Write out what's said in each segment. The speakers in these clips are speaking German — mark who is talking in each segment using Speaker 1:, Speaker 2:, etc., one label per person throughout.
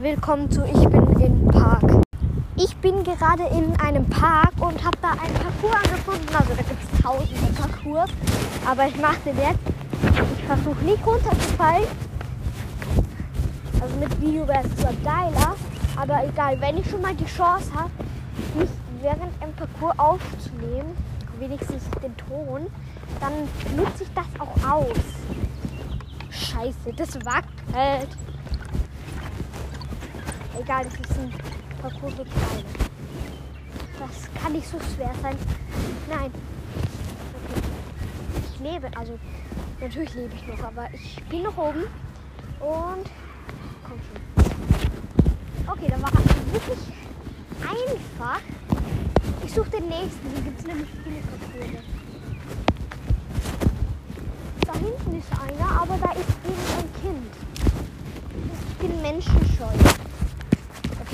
Speaker 1: willkommen zu Ich bin im Park. Ich bin gerade in einem Park und habe da einen Parcours angefunden. Also da gibt es tausende Parcours. Aber ich mache den jetzt. Ich versuche nicht runterzufallen. Also mit Video wäre es zwar geiler, aber egal, wenn ich schon mal die Chance habe, mich während einem Parcours aufzunehmen, wenigstens den Ton, dann nutze ich das auch aus. Scheiße, das wackelt. Egal, das ist ein Parcours für Kleine. Das kann nicht so schwer sein. Nein. Okay. Ich lebe, also natürlich lebe ich noch, aber ich bin noch oben. Und komm schon. Okay, da war es wirklich einfach. Ich suche den nächsten. Hier gibt es nämlich viele Parcours. Da hinten ist einer, aber da ist irgendein Kind. Ich bin menschenscheu.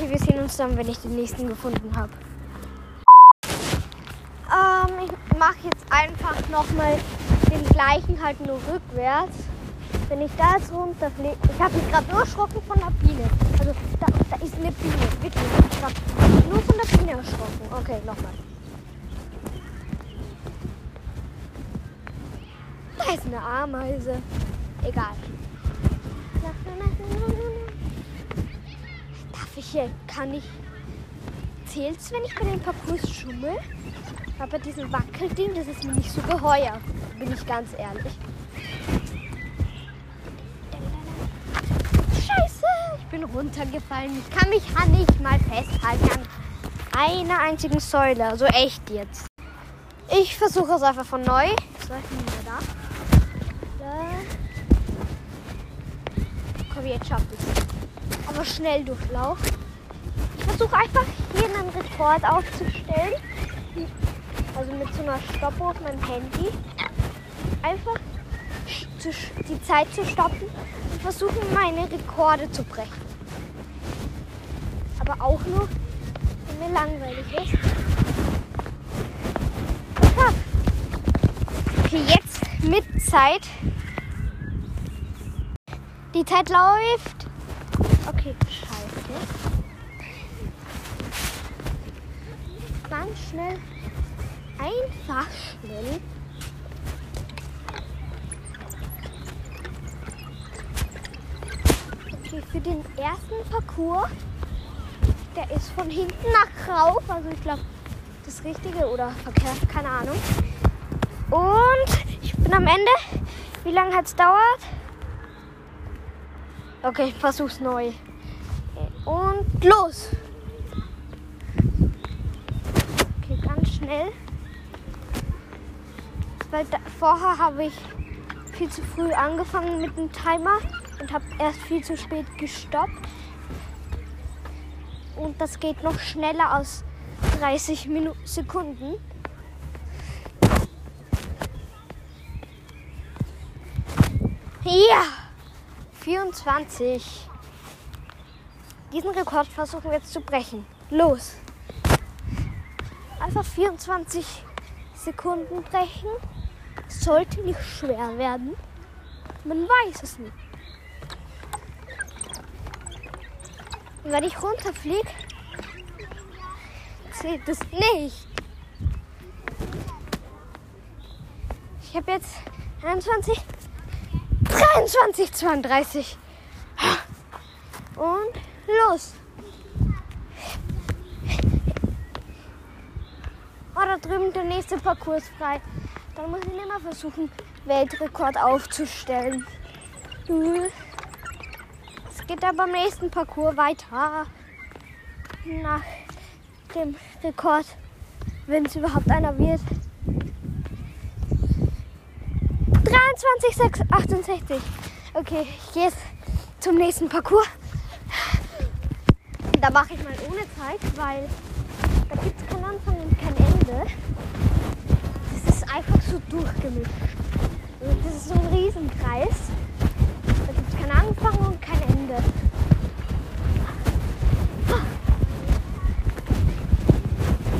Speaker 1: Okay, wir sehen uns dann, wenn ich den nächsten gefunden habe. Ähm, ich mache jetzt einfach nochmal den gleichen halt nur rückwärts. Wenn ich da jetzt runterfliege. Ich habe mich gerade nur erschrocken von der Biene. Also da, da ist eine Biene. Wirklich. Ich habe nur von der Biene erschrocken. Okay, nochmal. Da ist eine Ameise. Egal. Hier, kann ich, zählt's, wenn ich bei den Parcours schummel? Aber diesen Wackelding, das ist mir nicht so geheuer, bin ich ganz ehrlich. Scheiße, ich bin runtergefallen. Ich kann mich ja nicht mal festhalten an einer einzigen Säule. Also echt jetzt. Ich versuche es einfach von neu. So, ich bin wieder da. da. Komm, jetzt schaff ich Aber schnell Durchlauf. Versuche einfach hier einen Rekord aufzustellen. Also mit so einer Stoppuhr auf meinem Handy. Einfach die Zeit zu stoppen und versuchen, meine Rekorde zu brechen. Aber auch nur, wenn mir langweilig ist. Okay, jetzt mit Zeit. Die Zeit läuft. Okay, scheiße. Ganz schnell. Einfach schnell. Okay, für den ersten Parcours, der ist von hinten nach rauf. Also ich glaube, das Richtige oder verkehrt, keine Ahnung. Und ich bin am Ende. Wie lange hat es dauert? Okay, ich versuch's neu. Und los! Okay, ganz schnell. Weil da, vorher habe ich viel zu früh angefangen mit dem Timer und habe erst viel zu spät gestoppt. Und das geht noch schneller aus 30 Minuten, Sekunden. Ja! 24. Diesen Rekord versuchen wir jetzt zu brechen. Los! Einfach 24 Sekunden brechen. Sollte nicht schwer werden. Man weiß es nicht. Und wenn ich runterfliege, zählt es nicht. Ich habe jetzt 21, 23, 32. Und los. Oh, da drüben der nächste Parcours frei. Dann muss ich immer versuchen, Weltrekord aufzustellen. Es geht aber beim nächsten Parcours weiter. Nach dem Rekord, wenn es überhaupt einer wird. 23, 6, 68. Okay, ich gehe jetzt zum nächsten Parcours. Da mache ich mal ohne Zeit, weil da gibt es Anfang und kein Ende. Das ist einfach so durchgemischt. Also das ist so ein Riesenkreis. Da gibt es keinen Anfang und kein Ende.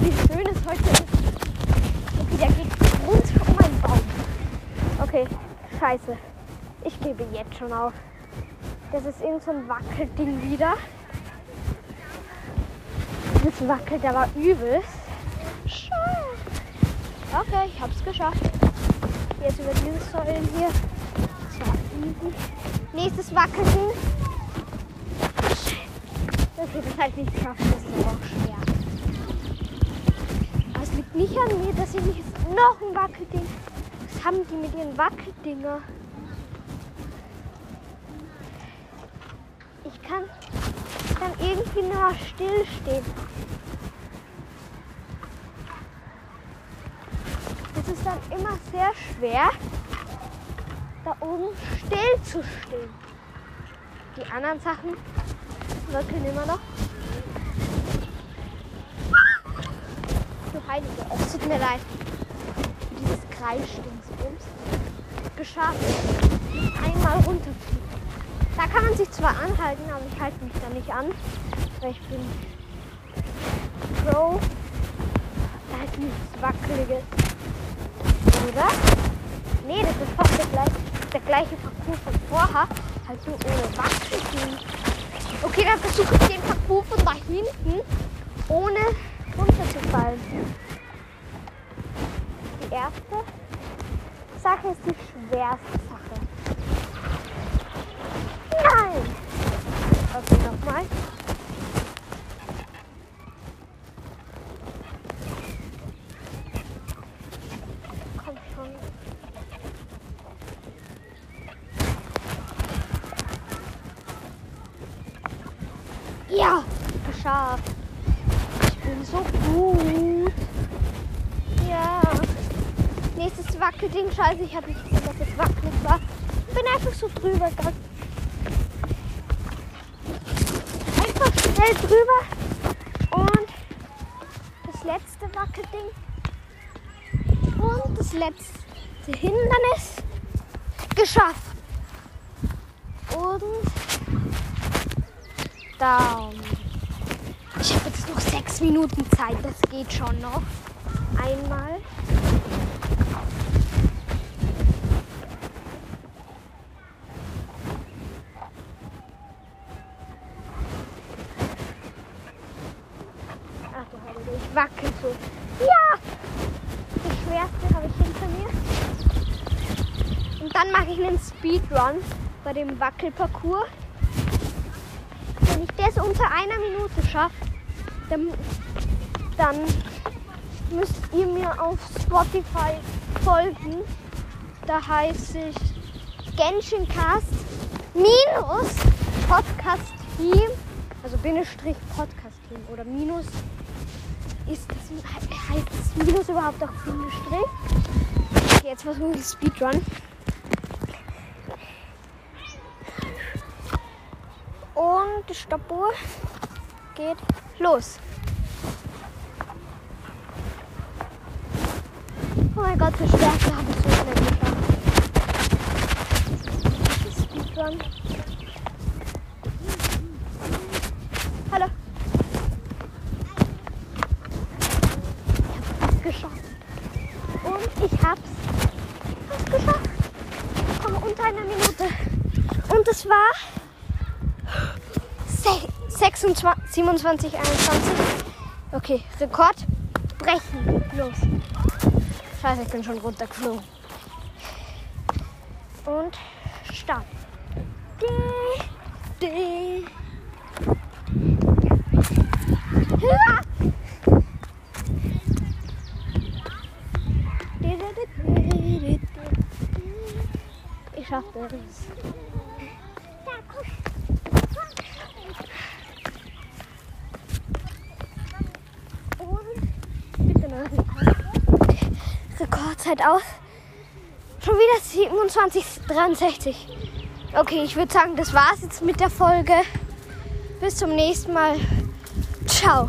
Speaker 1: Wie schön es heute ist. Okay, der geht rund um meinen Baum. Okay, scheiße. Ich gebe jetzt schon auf. Das ist irgend so ein Wackelding wieder. Das wackelt aber übelst. Scheiße. Okay, ich hab's geschafft. Jetzt über diese Säulen hier. Das war easy. Nächstes Wackelding. Okay, das halt nicht geschafft. Das ist auch schwer. Aber es liegt nicht an mir, dass ich nicht noch ein Wackelding. Was haben die mit ihren Wackeldinger? Ich kann dann irgendwie nur stillstehen. Dann immer sehr schwer, da oben still zu stehen. Die anderen Sachen wackeln immer noch. Du Heilige, es tut mir leid. Dieses Kreisdingsbums. Geschafft. Einmal runterfliegen. Da kann man sich zwar anhalten, aber ich halte mich da nicht an. Weil ich bin Pro. Da ist nichts Wackeliges. Oder? Nee, das ist fast der gleiche, der gleiche Parcours von vorher. Halt nur ohne Wackeln. Okay, dann versuche ich den Parcours von da hinten ohne runterzufallen. Die erste Sache ist die schwerste Sache. Nein! Okay, nochmal. Komm schon. Ja, geschafft. Ich bin so gut. Ja. Nächstes Wackelding. Scheiße, ich habe nicht gesehen, dass es wackelig war. Bin einfach so drüber gegangen. Einfach schnell drüber. Und das letzte Wackelding. Und das letzte Hindernis geschafft. Und Daumen. Ich habe jetzt noch sechs Minuten Zeit, das geht schon noch. Einmal. Ich wackel so. Ja! Das schwerste habe ich hinter mir. Und dann mache ich einen Speedrun bei dem Wackelparcours. Wenn ich das unter einer Minute schaffe, dann, dann müsst ihr mir auf Spotify folgen. Da heiße ich Genshin Cast minus Podcast Team, also Bindestrich Podcast Team oder minus ist das, heißt das Minus überhaupt auch Bindestrich? Okay, jetzt versuche ich Speedrun. Und die Stoppuhr geht los. Oh mein Gott, das Schwerste habe ich so schnell geschafft. Speedrun. Hallo. Ich habe es geschafft. Und ich habe es geschafft. Komm, unter einer Minute. Und es war 26, 27, 21. Okay, Rekord brechen. Los. Scheiße, ich bin schon runtergeflogen. Und Start. Dä, dä. Ja. Ich schaff das. Rekordzeit aus. Schon wieder 27, 63. Okay, ich würde sagen, das war's jetzt mit der Folge. Bis zum nächsten Mal. Ciao.